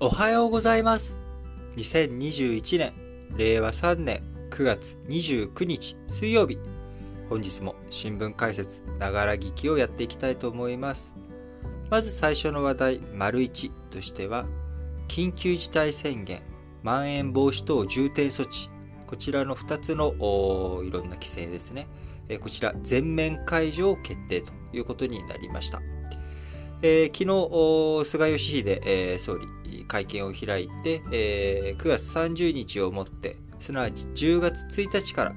おはようございます。2021年、令和3年9月29日水曜日。本日も新聞解説、ながら聞きをやっていきたいと思います。まず最初の話題、丸1としては、緊急事態宣言、まん延防止等重点措置、こちらの2つのいろんな規制ですね。こちら全面解除を決定ということになりました。えー昨日、菅義偉、えー総理、会見を開いて、え9月30日をもって、すなわち10月1日か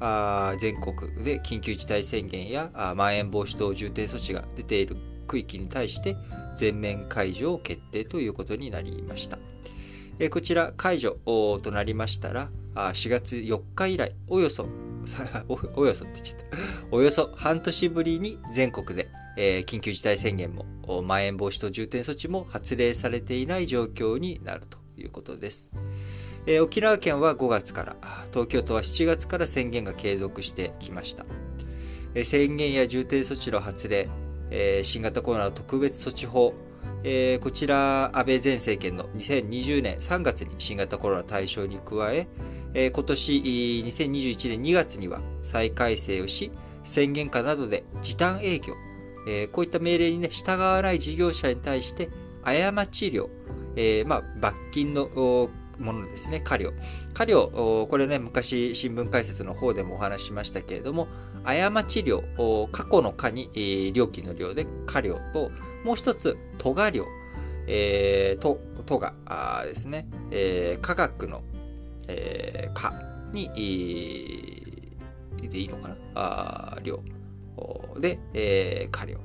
ら、全国で緊急事態宣言やまん延防止等重点措置が出ている区域に対して全面解除を決定ということになりました。こちら解除となりましたら、あ4月4日以来、およそ、およそって言っちゃった。およそ半年ぶりに全国で、緊急事態宣言も、まん延防止等重点措置も発令されていない状況になるということです。えー沖縄県は5月から、東京都は7月から宣言が継続してきました。えー宣言や重点措置の発令、えー新型コロナの特別措置法、えーこちら、安倍前政権の2020年3月に新型コロナ対象に加え、えー今年2021年2月には再改正をし、宣言下などで時短営業、えーこういった命令に、ね、従わない事業者に対して、過ち料、えーまあ、罰金のものですね、過料。過料、これね、昔新聞解説の方でもお話しましたけれども、過ち料、過去の過に、えー料金の料で過料と、もう一つ、都が料、えー、都、都がですね、えー科学の、えー、科に、えーでいいのかな？あ量。で、えー、過料。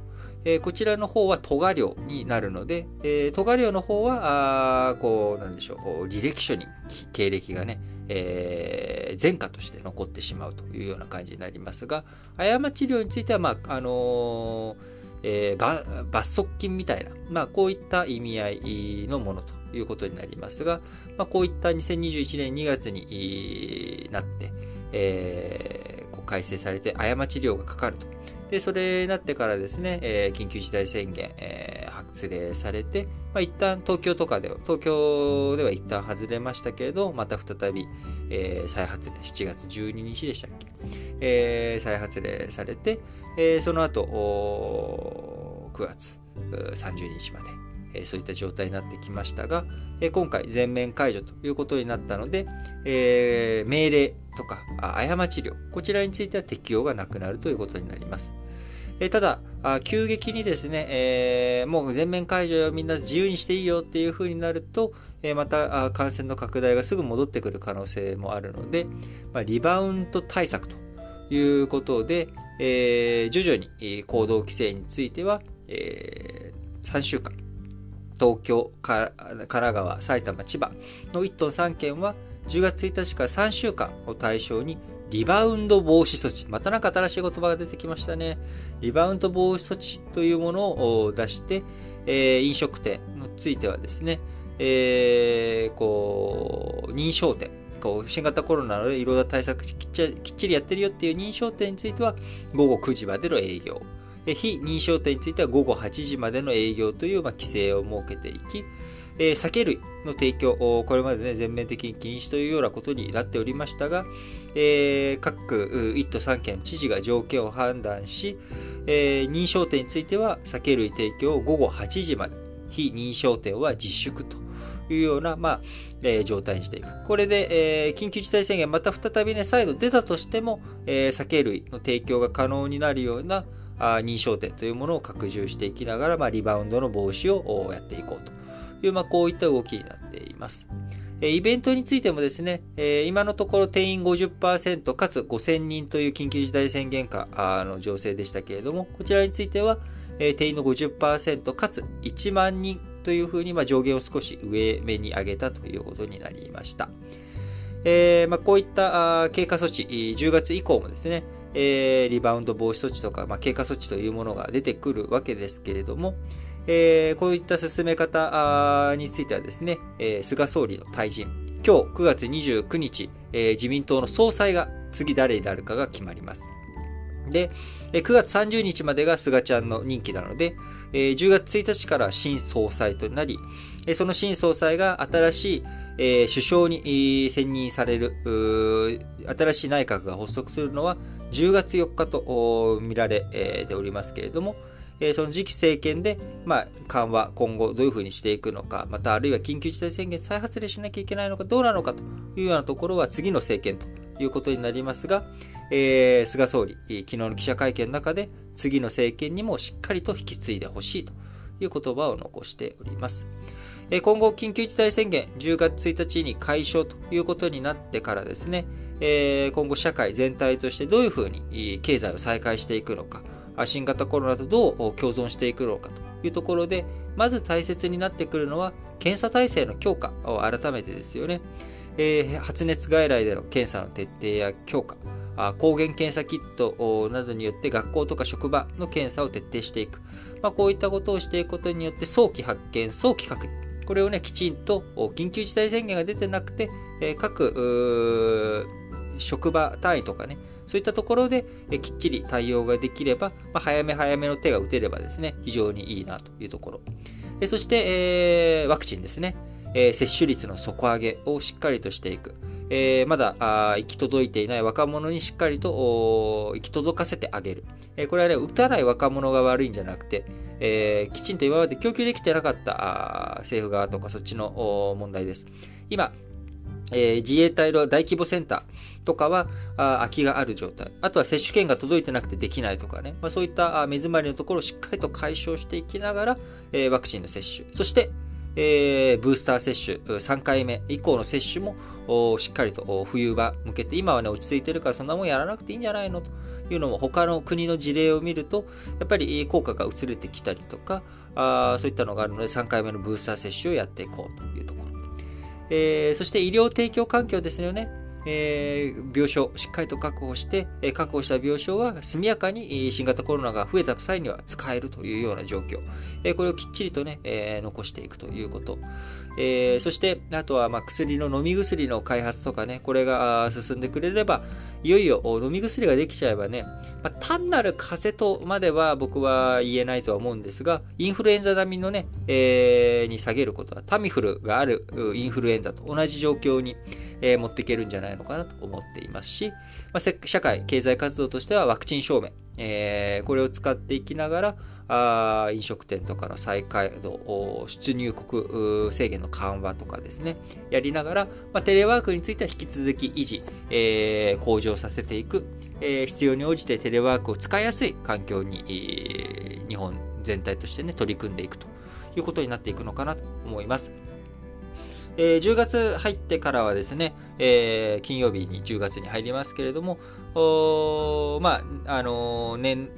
えーこちらの方は都が料になるので、えー、都が料の方は、あこう、なんでしょう、履歴書に経歴がね、えー前科として残ってしまうというような感じになりますが、過ち料については、まあ、あのえー罰則金みたいな、まあ、こういった意味合いのものということになりますが、まあ、こういった2021年2月になって、えーこう改正されて過ち料がかかると。で、それになってからですね、えー緊急事態宣言、えー発令されて、まあ、一旦東京とかでは、東京では一旦外れましたけれど、また再び、えー再発令、7月12日でしたっけ、えー再発令されて、えーその後、9月30日まで、えーそういった状態になってきましたが、えー今回全面解除ということになったので、えー命令とか過ち料、こちらについては適用がなくなるということになります。えただ、急激にですね、えーもう全面解除よみんな自由にしていいよっていう風になると、えーまた感染の拡大がすぐ戻ってくる可能性もあるので、まあ、リバウンド対策ということで、えー徐々に行動規制については、え3週間、東京、神奈川、埼玉、千葉の1都3県は10月1日から3週間を対象にリバウンド防止措置。またなんか新しい言葉が出てきましたね。リバウンド防止措置というものを出して、えー飲食店についてはですね、えーこう、認証店。こう新型コロナのいろんな対策きっちりきっちりやってるよっていう認証店については午後9時までの営業。非認証店については午後8時までの営業という、まあ、規制を設けていき、えー酒類の提供、おこれまでね、全面的に禁止というようなことになっておりましたが、えー各1都3県知事が条件を判断し、えー認証店については酒類提供を午後8時まで、非認証店は自粛というような、まあ、えー状態にしていく。これで、えー緊急事態宣言また再びね、再度出たとしても、えー酒類の提供が可能になるようなあ認証店というものを拡充していきながら、まあ、リバウンドの防止をやっていこうという、まあ、こういった動きになっています。イベントについてもですね、今のところ定員50%かつ5000人という緊急事態宣言下の情勢でしたけれども、こちらについては、定員の50%かつ1万人というふうに、上限を少し上目に上げたということになりました。こういった経過措置、10月以降もですね、リバウンド防止措置とか、経過措置というものが出てくるわけですけれども、えーこういった進め方についてはですね、えー菅総理の退陣、今日9月29日、えー自民党の総裁が次誰になるかが決まります。で、9月30日までが菅ちゃんの任期なので、10月1日から新総裁となり、その新総裁が新しい首相に選任される、新しい内閣が発足するのは10月4日と見られておりますけれども、その次期政権で、まあ、緩和、今後どういうふうにしていくのか、またあるいは緊急事態宣言再発令しなきゃいけないのかどうなのかというようなところは次の政権ということになりますが、えー、菅総理、昨日の記者会見の中で、次の政権にもしっかりと引き継いでほしいという言葉を残しております。今後、緊急事態宣言、10月1日に解消ということになってからですね、今後社会全体としてどういうふうに経済を再開していくのか、新型コロナとどう共存していくのかというところで、まず大切になってくるのは、検査体制の強化を改めてですよねえ。発熱外来での検査の徹底や強化、抗原検査キットなどによって学校とか職場の検査を徹底していく。まあ、こういったことをしていくことによって早期発見、早期確認。これをね、きちんと緊急事態宣言が出てなくて、各職場単位とかね、そういったところできっちり対応ができれば、まあ、早め早めの手が打てればですね、非常にいいなというところ。そして、えー、ワクチンですね。えー、接種率の底上げをしっかりとしていく。えー、まだあ行き届いていない若者にしっかりと行き届かせてあげる。えー、これはね、打たない若者が悪いんじゃなくて、えー、きちんと今まで供給できてなかった政府側とかそっちの問題です。今、えー、自衛隊の大規模センターとかはあ空きがある状態。あとは接種券が届いてなくてできないとかね。まあ、そういった目詰まりのところをしっかりと解消していきながら、えー、ワクチンの接種。そして、えー、ブースター接種、3回目以降の接種もしっかりと冬場向けて、今はね、落ち着いてるからそんなもんやらなくていいんじゃないの？というのも、他の国の事例を見ると、やっぱり効果が薄れてきたりとか、あそういったのがあるので、3回目のブースター接種をやっていこうというところ。えー、そして医療提供環境ですよね。えー、病床しっかりと確保して、え確保した病床は速やかに新型コロナが増えた際には使えるというような状況。えこれをきっちりとね、え残していくということ。え、そして、あとはま薬の飲み薬の開発とかね、これが進んでくれれば、いよいよ飲み薬ができちゃえばね、まあ、単なる風邪とまでは僕は言えないとは思うんですが、インフルエンザ並みのね、えー、に下げることは、タミフルがあるインフルエンザと同じ状況に、えー、持っていけるんじゃないのかなと思っていますし、まあ、社会、経済活動としてはワクチン証明、えー、これを使っていきながら、あ飲食店とかの再開度、出入国制限の緩和とかですね、やりながら、まあ、テレワークについては引き続き維持、えー、向上させていく、えー、必要に応じてテレワークを使いやすい環境に、えー、日本全体としてね、取り組んでいくということになっていくのかなと思います。えー、10月入ってからはですね、えー、金曜日に10月に入りますけれども、まあ、あのー、年、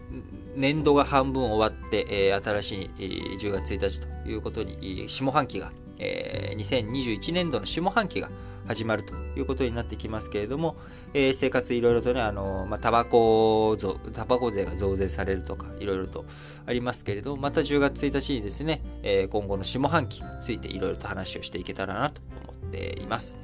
年度が半分終わって、えー、新しい、えー、10月1日ということに、下半期が、えー、2021年度の下半期が始まるということになってきますけれども、えー、生活いろいろとね、あの、まあ、タバコ、タバコ税が増税されるとか、いろいろとありますけれども、また10月1日にですね、えー、今後の下半期についていろいろと話をしていけたらなと思っています。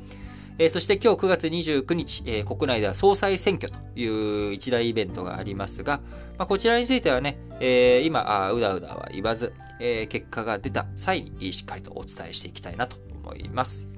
え、そして今日9月29日、え、国内では総裁選挙という一大イベントがありますが、まあ、こちらについてはね、えー、今あ、うだうだは言わず、えー、結果が出た際にしっかりとお伝えしていきたいなと思います。